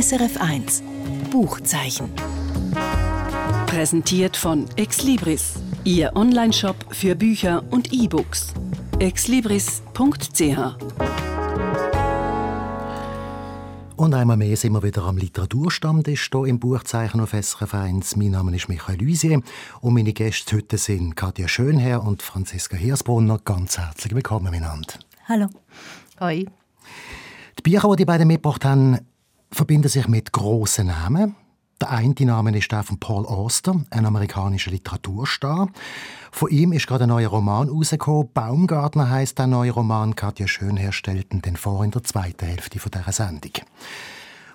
SRF 1 Buchzeichen. Präsentiert von Exlibris, Ihr Onlineshop für Bücher und E-Books. exlibris.ch und einmal mehr sind wir wieder am Literaturstammtisch hier im Buchzeichen auf SRF 1. Mein Name ist Michael Luisier und meine Gäste heute sind Katja Schönherr und Franziska Hirsbrunner. Ganz herzlich willkommen miteinander. Hallo. Hoi. Die Bücher, die die beiden mitgebracht haben, verbinden sich mit grossen Namen. Der eine Name ist der von Paul Auster, ein amerikanischer Literaturstar. Von ihm ist gerade ein neuer Roman rausgekommen. Baumgartner heißt der neue Roman. Katja Schönherr stellten den vor in der zweiten Hälfte dieser Sendung.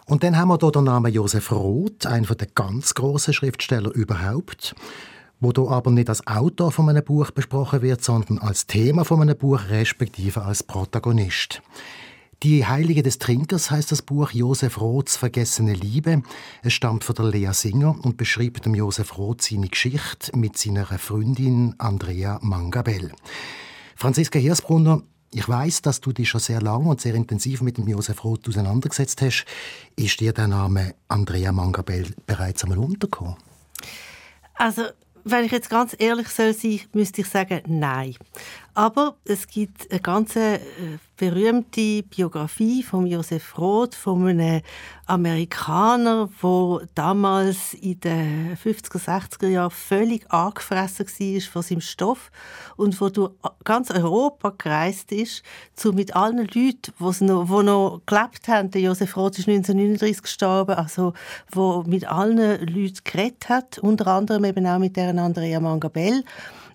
Und dann haben wir hier den Namen Josef Roth, einer der ganz grossen Schriftsteller überhaupt, wo hier aber nicht als Autor von einem Buch besprochen wird, sondern als Thema von einem Buch, respektive als Protagonist. Die Heilige des Trinkers heißt das Buch Josef Roths Vergessene Liebe. Es stammt von der Lea Singer und beschreibt dem Josef Roth seine Geschichte mit seiner Freundin Andrea Mangabell. Franziska Hirsbrunner, ich weiß, dass du dich schon sehr lange und sehr intensiv mit dem Josef Roth auseinandergesetzt hast. Ist dir der Name Andrea Mangabell bereits einmal untergekommen? Also, wenn ich jetzt ganz ehrlich soll sein, müsste ich sagen, nein. Aber es gibt eine ganz äh, berühmte Biografie von Josef Roth, von einem Amerikaner, der damals in den 50er, 60er Jahren völlig angefressen war von seinem Stoff und wo durch ganz Europa gereist ist, zu mit allen Leuten, die noch, die noch gelebt haben. Der Josef Roth ist 1939 gestorben, also wo mit allen Leuten geredet hat, unter anderem eben auch mit der Andrea Mangabell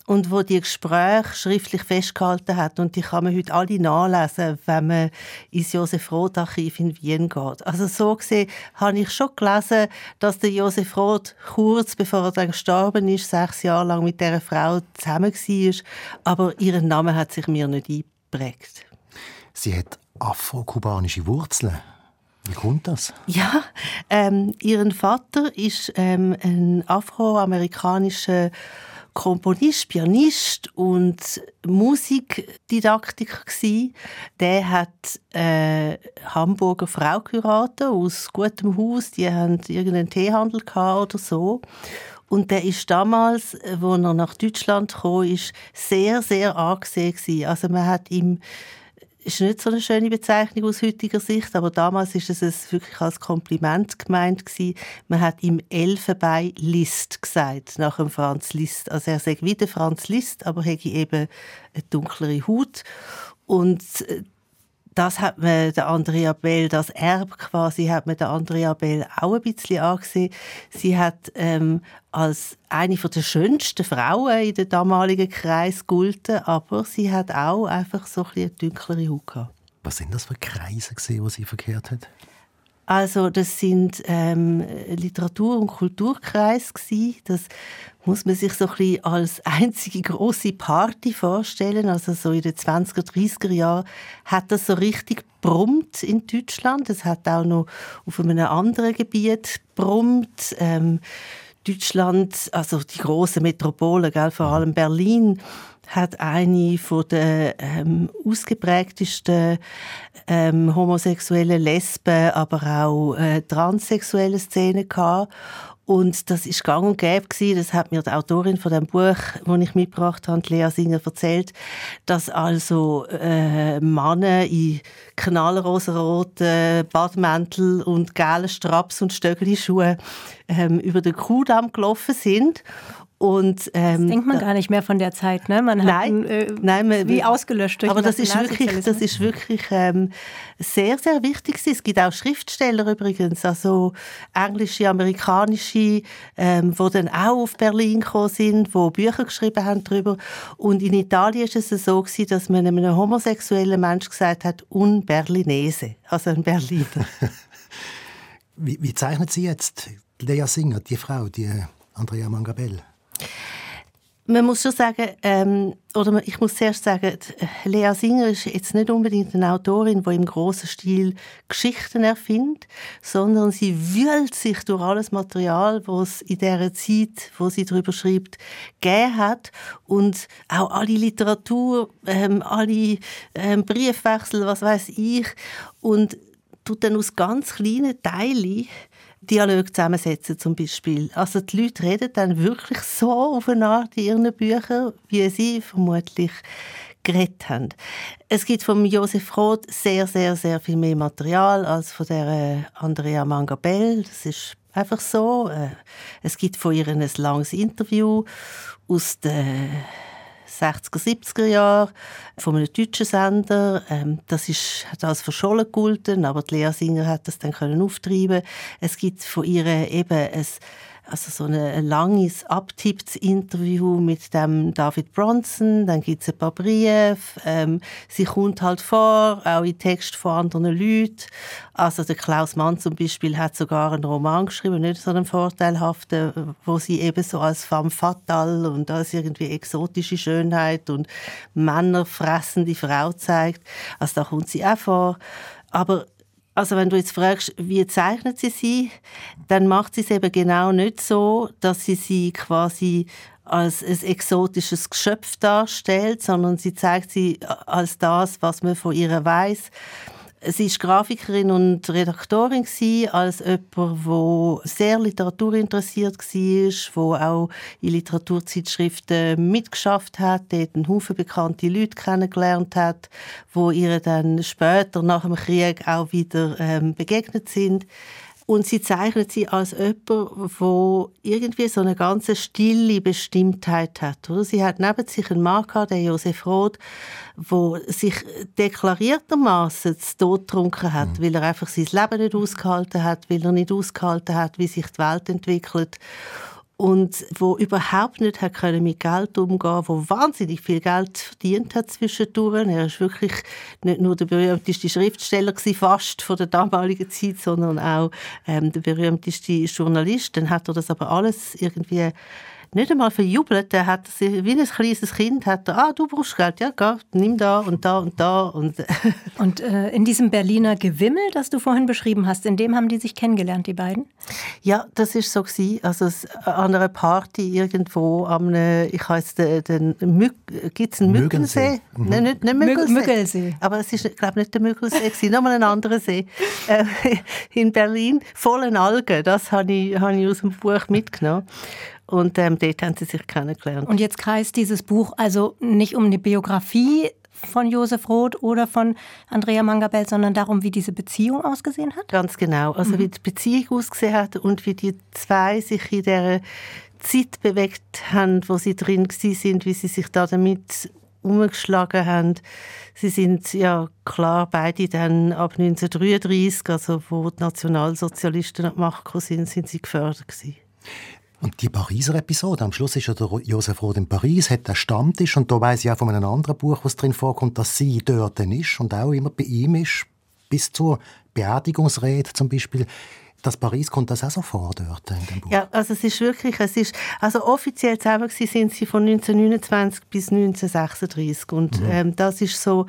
und wo die Gespräche schriftlich festgehalten hat. Und die kann man heute alle nachlesen, wenn man ins Josef Roth Archiv in Wien geht. Also so gesehen habe ich schon gelesen, dass der Josef Roth kurz bevor er dann gestorben ist, sechs Jahre lang mit dieser Frau zusammen war. Aber ihren Namen hat sich mir nicht eingeprägt. Sie hat afro-kubanische Wurzeln. Wie kommt das? Ja, ähm, ihren Vater ist ähm, ein afroamerikanischer Komponist, Pianist und Musikdidaktiker gsi. Der hat äh, Hamburger Frau geheiratet aus gutem Haus. Die haben irgendeinen Teehandel oder so. Und der ist damals, als er nach Deutschland kam, sehr, sehr angesehen. Also man hat ihm ist nicht so eine schöne Bezeichnung aus heutiger Sicht, aber damals ist es wirklich als Kompliment gemeint gewesen. Man hat ihm Elfenbein Liszt gesagt, nach dem Franz Liszt. Also er sagt wie der Franz Liszt, aber hätte eben eine dunklere Haut. Und äh, das hat man der Andrea Bell, das Erb quasi, hat man der Andrea Bell auch ein bisschen angesehen. Sie hat ähm, als eine der schönsten Frauen in den damaligen Kreis gelten, aber sie hat auch einfach so ein bisschen eine dunklere Haut gehabt. Was sind das für Kreise, die sie verkehrt hat? Also das sind ähm, Literatur- und Kulturkreise Das muss man sich so ein bisschen als einzige große Party vorstellen. Also so in den 20er, 30er Jahren hat das so richtig brummt in Deutschland. Es hat auch noch auf einem anderen Gebiet brummt. Ähm, Deutschland, also die großen Metropolen, gell, vor allem Berlin, hat eine von der ähm, ausgeprägtesten ähm, homosexuellen Lesben, aber auch äh, transsexuelle Szenen gehabt. Und das ist gang und gäbe gewesen. Das hat mir die Autorin von dem Buch, das ich mitgebracht habe, Lea Singer, erzählt, dass also äh, Männer in knallrosaroten Badmäntel und gelben Straps und Stöckelschuhen ähm, über den Kuhdamm gelaufen sind und, ähm, das denkt man gar nicht mehr von der Zeit, ne? Man nein, hat äh, nein, man, wie ausgelöscht durch Aber das ist wirklich, das ist wirklich ähm, sehr, sehr wichtig. Es gibt auch Schriftsteller übrigens, also englische, amerikanische, ähm, wo dann auch auf Berlin gekommen sind, wo Bücher geschrieben haben darüber. Und in Italien ist es so gewesen, dass man einem homosexuellen Mensch gesagt hat, un Berlinese, also ein Berliner. wie, wie zeichnet sie jetzt Lea Singer, die Frau, die Andrea Mangabell? Man muss schon sagen, ähm, oder ich muss zuerst sagen, Lea Singer ist jetzt nicht unbedingt eine Autorin, die im großen Stil Geschichten erfindet, sondern sie wühlt sich durch alles Material, was es in der Zeit, wo sie darüber schreibt, gegeben hat. Und auch alle Literatur, ähm, alle ähm, Briefwechsel, was weiß ich. Und tut dann aus ganz kleinen Teilen Dialog zusammensetzen zum Beispiel. Also die Leute reden dann wirklich so auf eine Art in ihren Büchern, wie sie vermutlich geredet haben. Es gibt von Josef Roth sehr, sehr, sehr viel mehr Material als von der äh, Andrea Mangabell. Das ist einfach so. Äh, es gibt von ihr ein langes Interview aus den 60er, 70er Jahren von einem deutschen Sender. Ähm, das ist, hat als verschollen gegolten, aber die Lea Singer hat das dann können auftreiben. Es gibt von ihr eben ein also so ein langes, abtipptes Interview mit dem David Bronson, dann gibt es ein paar Briefe, ähm, sie kommt halt vor, auch in Text von anderen Leuten. Also der Klaus Mann zum Beispiel hat sogar einen Roman geschrieben, nicht so einen vorteilhaften, wo sie eben so als femme fatale und als irgendwie exotische Schönheit und männerfressende Frau zeigt. Also da kommt sie auch vor. Aber also wenn du jetzt fragst, wie zeichnet sie sie, dann macht sie es eben genau nicht so, dass sie sie quasi als ein exotisches Geschöpf darstellt, sondern sie zeigt sie als das, was man von ihr weiß. Sie ist Grafikerin und Redaktorin als jemand, wo sehr literaturinteressiert war, wo auch in Literaturzeitschriften mitgeschafft hat, dort einen Haufen bekannte Leute kennengelernt hat, wo ihr dann später nach dem Krieg auch wieder ähm, begegnet sind. Und sie zeichnet sie als jemand, der irgendwie so eine ganz stille Bestimmtheit hat. Oder? Sie hat neben sich einen Mann gehabt, den Josef Roth, der sich deklariertermaßen zu Tod getrunken hat, mhm. weil er einfach sein Leben nicht ausgehalten hat, weil er nicht ausgehalten hat, wie sich die Welt entwickelt und wo überhaupt nicht hat können mit Geld umgehen, wo wahnsinnig viel Geld verdient hat zwischendurch. Er ist wirklich nicht nur der berühmteste Schriftsteller gewesen, fast von der damaligen Zeit, sondern auch ähm, der berühmteste Journalist. Dann hat er das aber alles irgendwie nicht einmal verjubelt. Er hat wie ein kleines Kind hat er, ah, du brauchst Geld, ja, geh, nimm da und da und da. Und, und äh, in diesem Berliner Gewimmel, das du vorhin beschrieben hast, in dem haben die sich kennengelernt, die beiden? Ja, das ist so gewesen. Also an einer Party irgendwo am, ich heiße den, den Müg, gibt's einen Müggelsee? Mhm. Nein, nicht, nicht Müggelsee. Müggelsee. Aber es ist, glaube nicht der Müggelsee, gewesen, nochmal ein anderer See. Äh, in Berlin, vollen Algen, das habe ich, habe ich aus dem Buch mitgenommen. Und ähm, dort haben sie sich kennengelernt. Und jetzt kreist dieses Buch also nicht um eine Biografie von Josef Roth oder von Andrea Mangabell, sondern darum, wie diese Beziehung ausgesehen hat? Ganz genau. Also mhm. wie die Beziehung ausgesehen hat und wie die zwei sich in der Zeit bewegt haben, wo sie drin sind, wie sie sich da damit umgeschlagen haben. Sie sind ja klar beide dann ab 1933, also wo die Nationalsozialisten an die Macht sind, sind sie gefördert gewesen. Und die Pariser Episode, am Schluss ist ja der Josef Roth in Paris, hat einen Stammtisch und da weiß ich auch von einem anderen Buch, was drin vorkommt, dass sie dort ist und auch immer bei ihm ist, bis zur Beerdigungsrede zum Beispiel. Das Paris kommt das auch so vor dort in dem Buch? Ja, also es ist wirklich, es ist, also offiziell zusammen sind sie von 1929 bis 1936 und mhm. ähm, das ist so,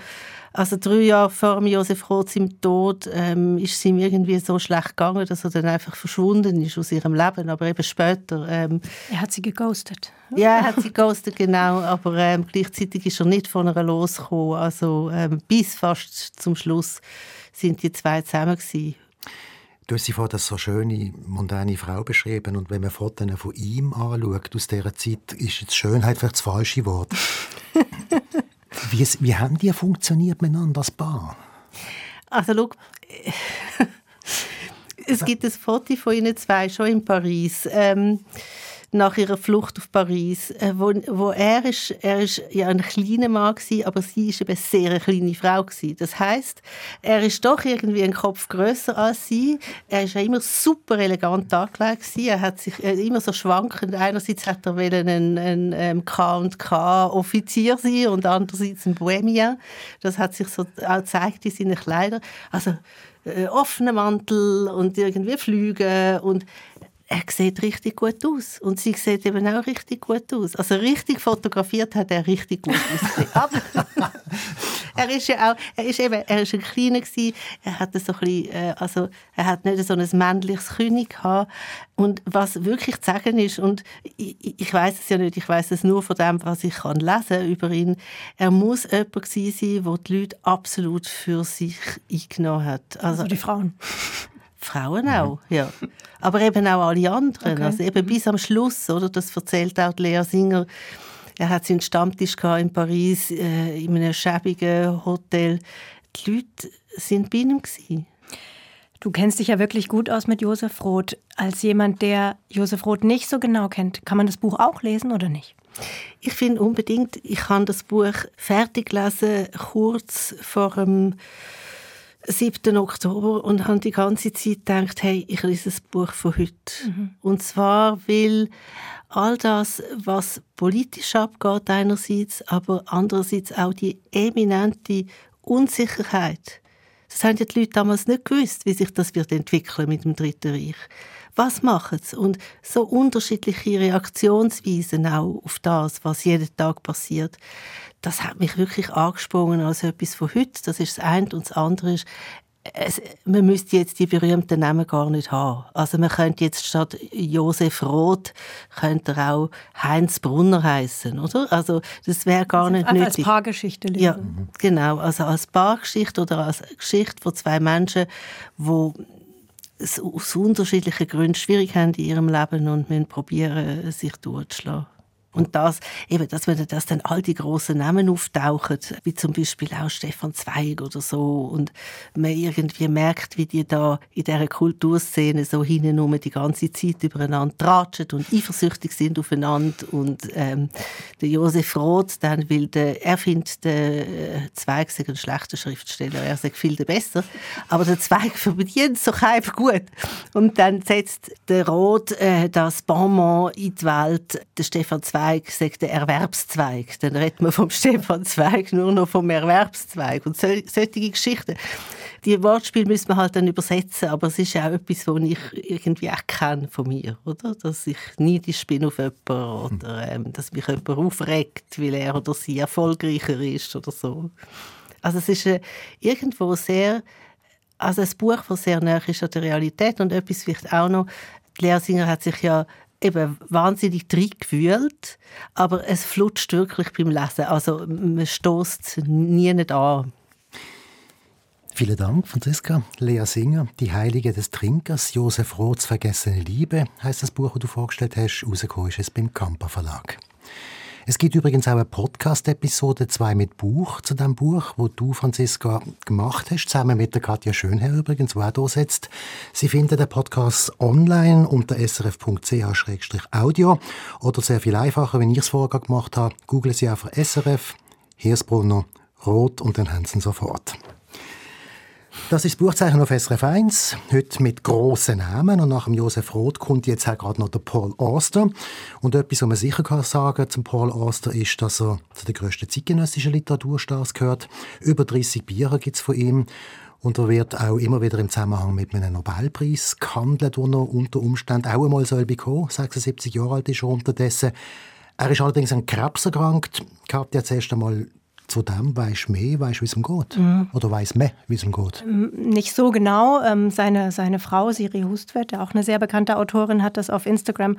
also drei Jahre vor Josef Roth im Tod ähm, ist es ihm irgendwie so schlecht gegangen, dass er dann einfach verschwunden ist aus ihrem Leben. Aber eben später... Ähm, er hat sie geghostet. Ja, er hat sie geghostet, genau. Aber ähm, gleichzeitig ist er nicht von ihr losgekommen. Also ähm, bis fast zum Schluss sind die zwei zusammen gewesen. Du hast sie vorhin als so schöne, mondäne Frau beschrieben. Und wenn man Fotos von ihm anschaut, aus dieser Zeit, ist jetzt Schönheit vielleicht das falsche Wort. Wie, wie haben die funktioniert miteinander, das Paar? Also, schau, es gibt ein Foto von ihnen zwei schon in Paris. Ähm, nach ihrer Flucht auf Paris, äh, wo, wo er ist, er ist ja ein kleiner Mann gewesen, aber sie ist eben eine sehr kleine Frau gewesen. Das heißt, er ist doch irgendwie ein Kopf größer als sie. Er ist ja immer super elegant angelegt gewesen. Er hat sich äh, immer so schwankend. Einerseits hat er einen, einen, einen ähm, K&K Offizier sein und andererseits ein Bohemian. Das hat sich so auch gezeigt in seinen Kleidern. Also äh, offene Mantel und irgendwie Flüge und er sieht richtig gut aus. Und sie sieht eben auch richtig gut aus. Also richtig fotografiert hat er richtig gut ausgesehen. Aber er ist ja auch, er ist eben, er ist ein kleiner gewesen, er hatte so ein bisschen, äh, also er hat nicht so ein männliches König gehabt. Und was wirklich zu sagen ist, und ich, ich weiß es ja nicht, ich weiß es nur von dem, was ich kann lesen über ihn, er muss jemand gewesen sein, der die Leute absolut für sich eingenommen hat. Also, also die Frauen. Frauen auch, ja. Aber eben auch alle anderen. Okay. Also eben bis am Schluss, oder? Das erzählt auch Lea Singer. Er hat seinen Stammtisch in Paris, äh, in einem schäbigen Hotel. Die Leute sind bei ihm. Gewesen. Du kennst dich ja wirklich gut aus mit Josef Roth. Als jemand, der Josef Roth nicht so genau kennt, kann man das Buch auch lesen oder nicht? Ich finde unbedingt, ich kann das Buch fertig lesen, kurz vor dem 7. Oktober und habe die ganze Zeit gedacht, hey, ich lese das Buch von heute. Mhm. Und zwar, weil all das, was politisch abgeht einerseits, aber andererseits auch die eminente Unsicherheit. Das haben ja die Leute damals nicht gewusst, wie sich das wird entwickeln mit dem Dritten Reich. Was machen sie? Und so unterschiedliche Reaktionsweisen auch auf das, was jeden Tag passiert das hat mich wirklich angesprungen als etwas von heute. Das ist das eine. Und das andere ist, es, man müsste jetzt die berühmten Namen gar nicht haben. Also man könnte jetzt statt Josef Roth könnte er auch Heinz Brunner heißen, oder? Also das wäre gar also nicht nötig. Als Paargeschichte lesen. Ja, genau. Also als Paargeschichte oder als Geschichte von zwei Menschen, wo aus unterschiedlichen Gründen schwierig haben in ihrem Leben und müssen probieren, sich durchzuschlagen. Und das, eben, dass wenn das dann all die großen Namen auftauchen, wie zum Beispiel auch Stefan Zweig oder so, und man irgendwie merkt, wie die da in dieser Kulturszene so hinten die ganze Zeit übereinander tratschen und eifersüchtig sind aufeinander. Und ähm, der Josef Roth dann will, der, er findet, der äh, Zweig sei ein schlechter Schriftsteller, er sagt viel besser, aber der Zweig verdient so halb gut. Und dann setzt der Roth äh, das Bonbon in die Welt, der Stefan Zweig Zweig sagt der Erwerbszweig. Dann redet man vom Stefan Zweig nur noch vom Erwerbszweig. Und solche Geschichten. Die Wortspiele müssen wir halt dann übersetzen, aber es ist auch etwas, was ich irgendwie auch kenne von mir, oder? Dass ich neidisch bin auf jemanden oder ähm, dass mich jemand aufregt, weil er oder sie erfolgreicher ist oder so. Also es ist äh, irgendwo sehr, also ein Buch, das sehr nah ist an der Realität und etwas vielleicht auch noch, die Lehrsinger hat sich ja eben wahnsinnig drin gewühlt, aber es flutscht wirklich beim Lesen. Also man stößt nie nicht an. Vielen Dank, Franziska. Lea Singer, Die Heilige des Trinkers, Josef Roths Vergessene Liebe, heißt das Buch, das du vorgestellt hast. Rausgekommen ist es beim Kamper Verlag. Es gibt übrigens auch eine Podcast-Episode «Zwei mit Buch» zu dem Buch, wo du, Franziska, gemacht hast, zusammen mit der Katja Schönherr übrigens, die auch hier sitzt. Sie finden den Podcast online unter srf.ch-audio oder sehr viel einfacher, wenn ich es vorher gemacht habe, googeln Sie einfach SRF, Hirsbrunner, Rot und dann haben sofort. Das ist das Buchzeichen auf SRF 1, heute mit grossen Namen. Und nach dem Josef Roth kommt jetzt auch gerade noch der Paul Auster. Und etwas, was man sicher kann sagen zum Paul Auster, ist, dass er zu den grössten zeitgenössischen Literaturstars gehört. Über 30 Bücher gibt es von ihm. Und er wird auch immer wieder im Zusammenhang mit einem Nobelpreis gehandelt, den er unter Umständen auch einmal soll bekommen. 76 Jahre alt ist er unterdessen. Er ist allerdings an Krebs erkrankt. Ich habe jetzt erst einmal zu dem weisst mehr, weisst, wie es ihm geht? Mhm. Oder weiß mehr, wie es ihm geht? Nicht so genau. Ähm, seine, seine Frau, Siri Hustvedt, auch eine sehr bekannte Autorin, hat das auf Instagram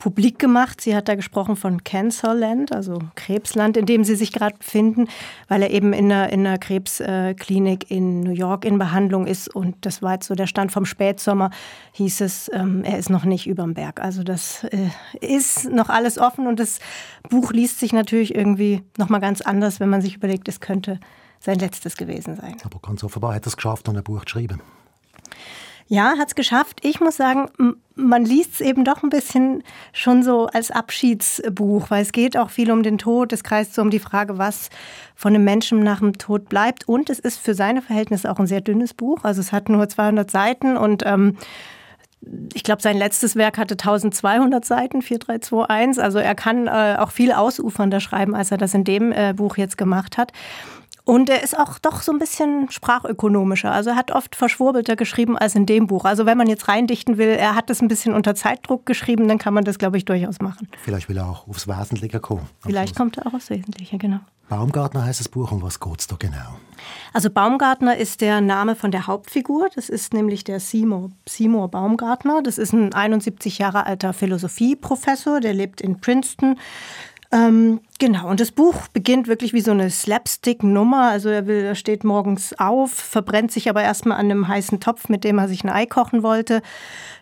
publik gemacht. Sie hat da gesprochen von Cancerland, also Krebsland, in dem sie sich gerade befinden, weil er eben in einer, in einer Krebsklinik in New York in Behandlung ist. Und das war jetzt so der Stand vom Spätsommer, hieß es, ähm, er ist noch nicht überm Berg. Also das äh, ist noch alles offen und das Buch liest sich natürlich irgendwie noch mal ganz anders, wenn man sich überlegt, es könnte sein letztes gewesen sein. Aber ganz offenbar hat er es geschafft, noch ein Buch zu schreiben. Ja, hat es geschafft. Ich muss sagen, man liest es eben doch ein bisschen schon so als Abschiedsbuch, weil es geht auch viel um den Tod. Es kreist so um die Frage, was von einem Menschen nach dem Tod bleibt. Und es ist für seine Verhältnisse auch ein sehr dünnes Buch. Also es hat nur 200 Seiten und ähm, ich glaube, sein letztes Werk hatte 1200 Seiten, 4321. Also er kann äh, auch viel ausufernder schreiben, als er das in dem äh, Buch jetzt gemacht hat. Und er ist auch doch so ein bisschen sprachökonomischer. Also er hat oft verschwurbelter geschrieben als in dem Buch. Also wenn man jetzt reindichten will, er hat das ein bisschen unter Zeitdruck geschrieben, dann kann man das, glaube ich, durchaus machen. Vielleicht will er auch aufs Wesentliche kommen. Vielleicht kommt er auch aufs Wesentliche, genau. Baumgartner heißt das Buch. Um was geht es da genau? Also Baumgartner ist der Name von der Hauptfigur. Das ist nämlich der Seymour, Seymour Baumgartner. Das ist ein 71 Jahre alter Philosophieprofessor, der lebt in Princeton ähm, genau, und das Buch beginnt wirklich wie so eine Slapstick-Nummer. Also er, will, er steht morgens auf, verbrennt sich aber erstmal an einem heißen Topf, mit dem er sich ein Ei kochen wollte.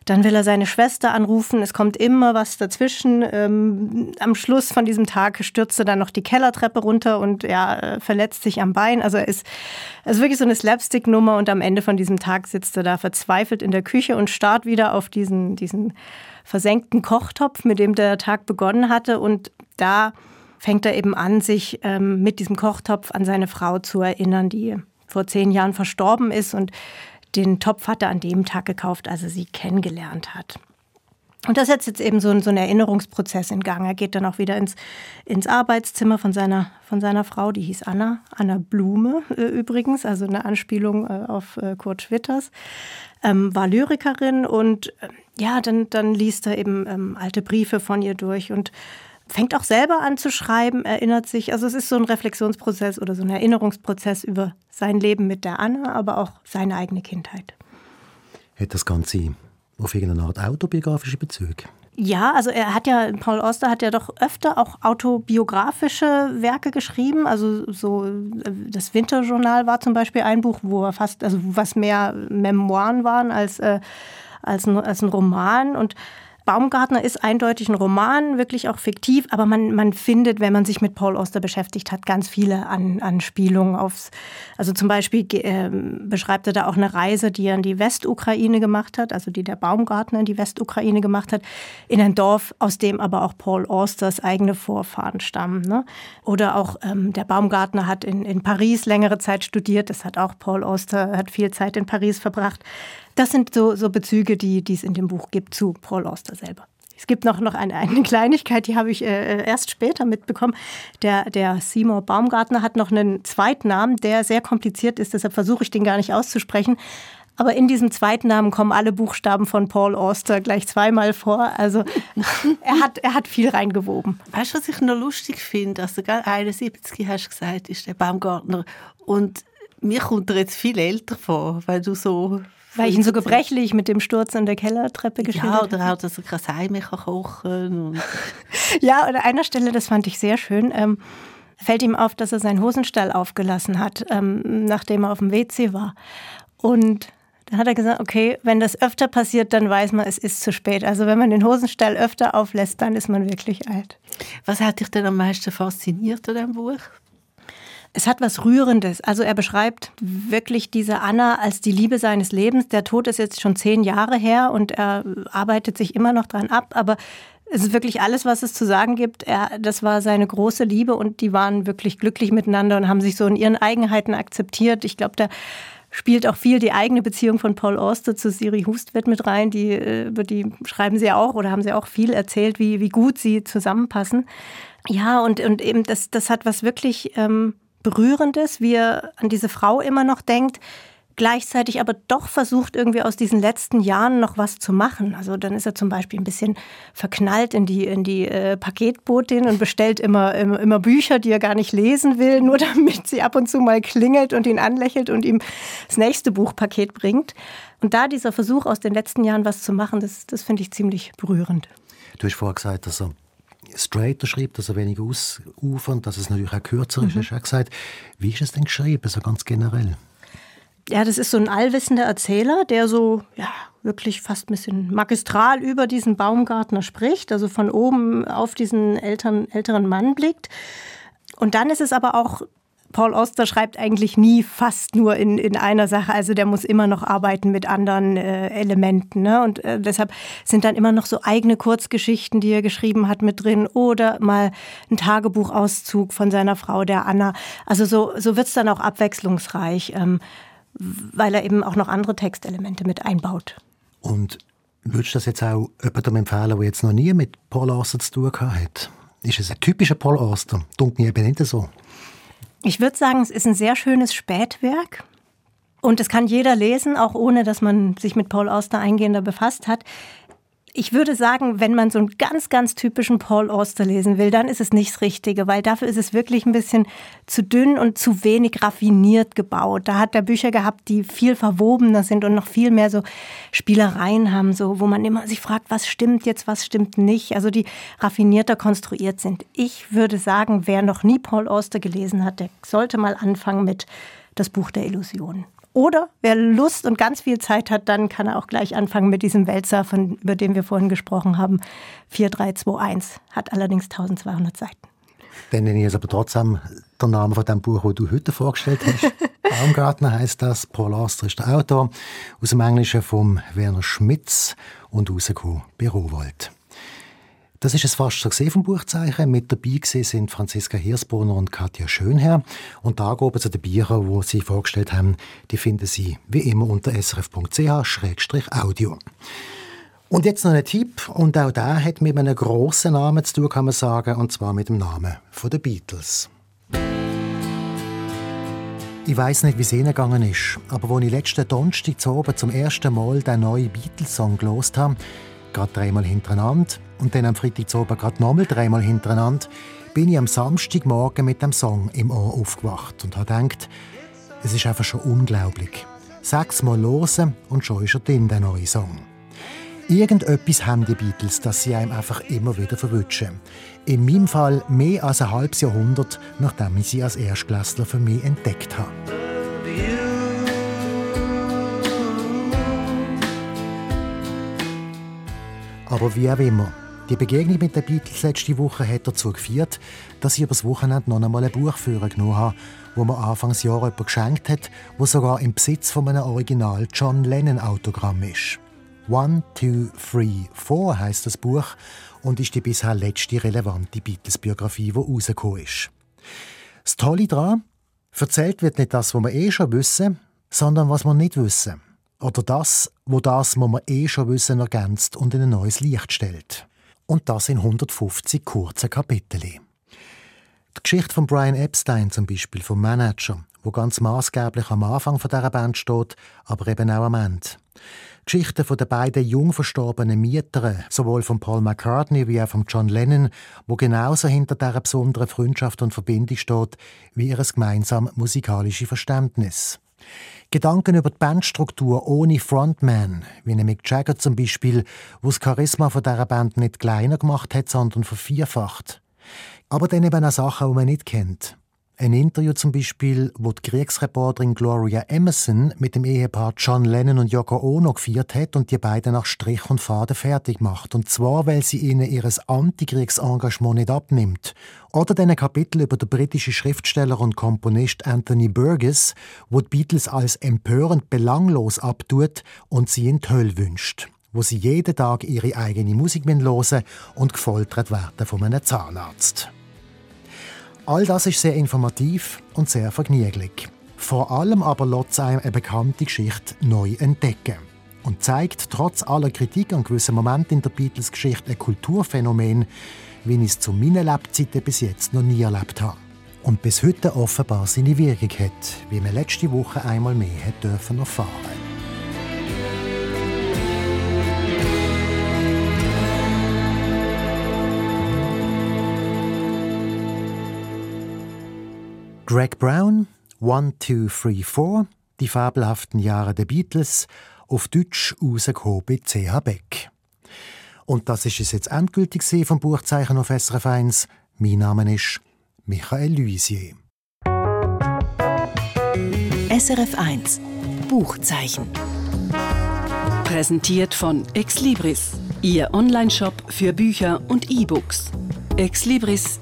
Dann will er seine Schwester anrufen. Es kommt immer was dazwischen. Ähm, am Schluss von diesem Tag stürzt er dann noch die Kellertreppe runter und er äh, verletzt sich am Bein. Also er ist, er ist wirklich so eine Slapstick-Nummer und am Ende von diesem Tag sitzt er da verzweifelt in der Küche und starrt wieder auf diesen, diesen versenkten Kochtopf, mit dem der Tag begonnen hatte. Und da fängt er eben an, sich ähm, mit diesem Kochtopf an seine Frau zu erinnern, die vor zehn Jahren verstorben ist. Und den Topf hat er an dem Tag gekauft, als er sie kennengelernt hat. Und das setzt jetzt eben so, ein, so einen Erinnerungsprozess in Gang. Er geht dann auch wieder ins, ins Arbeitszimmer von seiner, von seiner Frau, die hieß Anna, Anna Blume äh, übrigens, also eine Anspielung äh, auf äh, Kurt Schwitters, ähm, war Lyrikerin und äh, ja, dann, dann liest er eben ähm, alte Briefe von ihr durch und fängt auch selber an zu schreiben, erinnert sich. Also es ist so ein Reflexionsprozess oder so ein Erinnerungsprozess über sein Leben mit der Anna, aber auch seine eigene Kindheit. Hat das Ganze auf irgendeine Art autobiografische Bezüge? Ja, also er hat ja, Paul Auster hat ja doch öfter auch autobiografische Werke geschrieben. Also so das Winterjournal war zum Beispiel ein Buch, wo er fast, also was mehr Memoiren waren als, äh, als, ein, als ein Roman. Und Baumgartner ist eindeutig ein Roman, wirklich auch fiktiv, aber man, man findet, wenn man sich mit Paul Auster beschäftigt hat, ganz viele An Anspielungen aufs. Also zum Beispiel äh, beschreibt er da auch eine Reise, die er in die Westukraine gemacht hat, also die der Baumgartner in die Westukraine gemacht hat, in ein Dorf, aus dem aber auch Paul Austers eigene Vorfahren stammen. Ne? Oder auch ähm, der Baumgartner hat in, in Paris längere Zeit studiert, das hat auch Paul Auster, hat viel Zeit in Paris verbracht. Das sind so, so Bezüge, die, die es in dem Buch gibt zu Paul Auster selber. Es gibt noch, noch eine, eine Kleinigkeit, die habe ich äh, erst später mitbekommen. Der, der Seymour Baumgartner hat noch einen Zweitnamen, der sehr kompliziert ist, deshalb versuche ich den gar nicht auszusprechen. Aber in diesem Zweitnamen kommen alle Buchstaben von Paul Auster gleich zweimal vor. Also er hat, er hat viel reingewoben. Weißt du, was ich noch lustig finde? Also, 71 hast du gesagt, ist der Baumgartner. Und mir kommt er jetzt viel älter vor, weil du so weil ich ihn so gebrechlich mit dem Sturz in der Kellertreppe geschildert. Ja, oder auch, dass er kein Ei mehr kochen kann. ja, an einer Stelle, das fand ich sehr schön, ähm, fällt ihm auf, dass er seinen Hosenstall aufgelassen hat, ähm, nachdem er auf dem WC war. Und dann hat er gesagt, okay, wenn das öfter passiert, dann weiß man, es ist zu spät. Also wenn man den Hosenstall öfter auflässt, dann ist man wirklich alt. Was hat dich denn am meisten fasziniert an diesem Buch? Es hat was Rührendes. Also er beschreibt wirklich diese Anna als die Liebe seines Lebens. Der Tod ist jetzt schon zehn Jahre her und er arbeitet sich immer noch dran ab, aber es ist wirklich alles, was es zu sagen gibt. Er, das war seine große Liebe und die waren wirklich glücklich miteinander und haben sich so in ihren Eigenheiten akzeptiert. Ich glaube, da spielt auch viel die eigene Beziehung von Paul Auster zu Siri Hustvedt mit rein. Die, äh, über die schreiben sie auch oder haben sie auch viel erzählt, wie, wie gut sie zusammenpassen. Ja, und, und eben das, das hat was wirklich ähm, Berührendes, wie er an diese Frau immer noch denkt, gleichzeitig aber doch versucht, irgendwie aus diesen letzten Jahren noch was zu machen. Also dann ist er zum Beispiel ein bisschen verknallt in die, in die äh, Paketbotin und bestellt immer, immer, immer, Bücher, die er gar nicht lesen will, nur damit sie ab und zu mal klingelt und ihn anlächelt und ihm das nächste Buchpaket bringt. Und da dieser Versuch, aus den letzten Jahren was zu machen, das, das finde ich ziemlich berührend. Du hast vorher gesagt, dass er straighter schreibt, dass er weniger ausufern, dass es natürlich auch kürzer ist, mhm. hast du auch gesagt. Wie ist es denn geschrieben, so ganz generell? Ja, das ist so ein allwissender Erzähler, der so, ja, wirklich fast ein bisschen magistral über diesen Baumgartner spricht, also von oben auf diesen älteren, älteren Mann blickt. Und dann ist es aber auch Paul Oster schreibt eigentlich nie fast nur in, in einer Sache. Also der muss immer noch arbeiten mit anderen äh, Elementen. Ne? Und äh, deshalb sind dann immer noch so eigene Kurzgeschichten, die er geschrieben hat, mit drin. Oder mal ein Tagebuchauszug von seiner Frau, der Anna. Also so, so wird es dann auch abwechslungsreich, ähm, weil er eben auch noch andere Textelemente mit einbaut. Und würdest du das jetzt auch jemandem empfehlen, der jetzt noch nie mit Paul Auster zu tun hat? Ist es ein typischer Paul Auster? Dunkel eben nicht so. Ich würde sagen, es ist ein sehr schönes Spätwerk. Und es kann jeder lesen, auch ohne dass man sich mit Paul Auster eingehender befasst hat. Ich würde sagen, wenn man so einen ganz, ganz typischen Paul Auster lesen will, dann ist es nicht das Richtige, weil dafür ist es wirklich ein bisschen zu dünn und zu wenig raffiniert gebaut. Da hat er Bücher gehabt, die viel verwobener sind und noch viel mehr so Spielereien haben, so, wo man immer sich fragt, was stimmt jetzt, was stimmt nicht, also die raffinierter konstruiert sind. Ich würde sagen, wer noch nie Paul Auster gelesen hat, der sollte mal anfangen mit das Buch der Illusionen. Oder wer Lust und ganz viel Zeit hat, dann kann er auch gleich anfangen mit diesem Wälzer, von, über den wir vorhin gesprochen haben. 4321 hat allerdings 1200 Seiten. Dann nenne ich jetzt aber trotzdem den Namen von dem Buch, das du heute vorgestellt hast. Baumgartner heißt das. Paul Auster ist der Autor. Aus dem Englischen von Werner Schmitz und rausgekommen bei Rowold. Das ist es fast so gesehen vom Buchzeichen. Mit dabei sind Franziska Hirsbrunner und Katja Schönherr. Und da oben zu den Büchern, die sie vorgestellt haben, die finden Sie wie immer unter srf.ch-audio. Und jetzt noch ein Tipp, und auch der hat mit einem grossen Namen zu tun, kann man sagen, und zwar mit dem Namen der Beatles. Ich weiß nicht, wie es Ihnen gegangen ist, aber als ich letzten Donnerstag zu oben zum ersten Mal den neuen Beatles-Song gelost habe, gerade dreimal hintereinander und dann am Freitag zu oben gerade nochmal dreimal hintereinander, bin ich am Samstagmorgen mit dem Song im Ohr aufgewacht und habe gedacht, es ist einfach schon unglaublich. Sechsmal hören und schon ist er drin, der neue Song. Irgendetwas haben die Beatles, das sie einem einfach immer wieder verwünschen. In meinem Fall mehr als ein halbes Jahrhundert, nachdem ich sie als Erstklässler für mich entdeckt habe. Aber wie auch immer, die Begegnung mit den Beatles letzte Woche hat dazu geführt, dass ich übers Wochenende noch einmal ein Buch führen genommen habe, wo mir Anfangsjahr jemand geschenkt hat, wo sogar im Besitz von einem Original John Lennon Autogramm ist. One, Two, Three, Four heißt das Buch und ist die bisher letzte relevante Beatles-Biografie, die rausgekommen ist. Das Tolle daran, erzählt wird nicht das, was wir eh schon wissen, sondern was wir nicht wissen. Oder das, wo das, was wir eh schon wissen, ergänzt und in ein neues Licht stellt. Und das in 150 kurzen Kapiteln. Die Geschichte von Brian Epstein zum Beispiel, vom Manager, wo ganz maßgeblich am Anfang von dieser Band steht, aber eben auch am Ende. Geschichten von den beiden jung verstorbenen Mietern, sowohl von Paul McCartney wie auch von John Lennon, wo genauso hinter dieser besonderen Freundschaft und Verbindung steht, wie ihr gemeinsames musikalisches Verständnis. Gedanken über die Bandstruktur ohne Frontman, wie Mick Jagger zum Beispiel, wo das Charisma von dieser Band nicht kleiner gemacht hat, sondern vervierfacht. Aber dann eben auch Sachen, die man nicht kennt. Ein Interview zum Beispiel, wo die Kriegsreporterin Gloria Emerson mit dem Ehepaar John Lennon und Yoko Ono geführt hat und die beiden nach Strich und Faden fertig macht. Und zwar, weil sie ihnen ihr Antikriegsengagement nicht abnimmt. Oder den Kapitel über den britischen Schriftsteller und Komponist Anthony Burgess, wo die Beatles als empörend belanglos abtut und sie in die Hölle wünscht wo sie jeden Tag ihre eigene Musik hören und gefoltert werden von einem Zahnarzt. All das ist sehr informativ und sehr vergnüglich. Vor allem aber lässt es einem eine bekannte Geschichte neu entdecken und zeigt trotz aller Kritik an gewissen Momenten in der Beatles-Geschichte ein Kulturphänomen, wie ich es zu meinen Lebzeiten bis jetzt noch nie erlebt habe. Und bis heute offenbar seine Wirkung hat, wie wir letzte Woche einmal mehr hat dürfen erfahren. Greg Brown, One, Two, Three, Four, die fabelhaften Jahre der Beatles, auf Deutsch rausgekommen bei CH Beck. Und das ist es jetzt endgültig vom Buchzeichen auf SRF 1. Mein Name ist Michael Luisier. SRF 1 Buchzeichen. Präsentiert von Exlibris, Ihr Onlineshop für Bücher und E-Books. exlibris.ch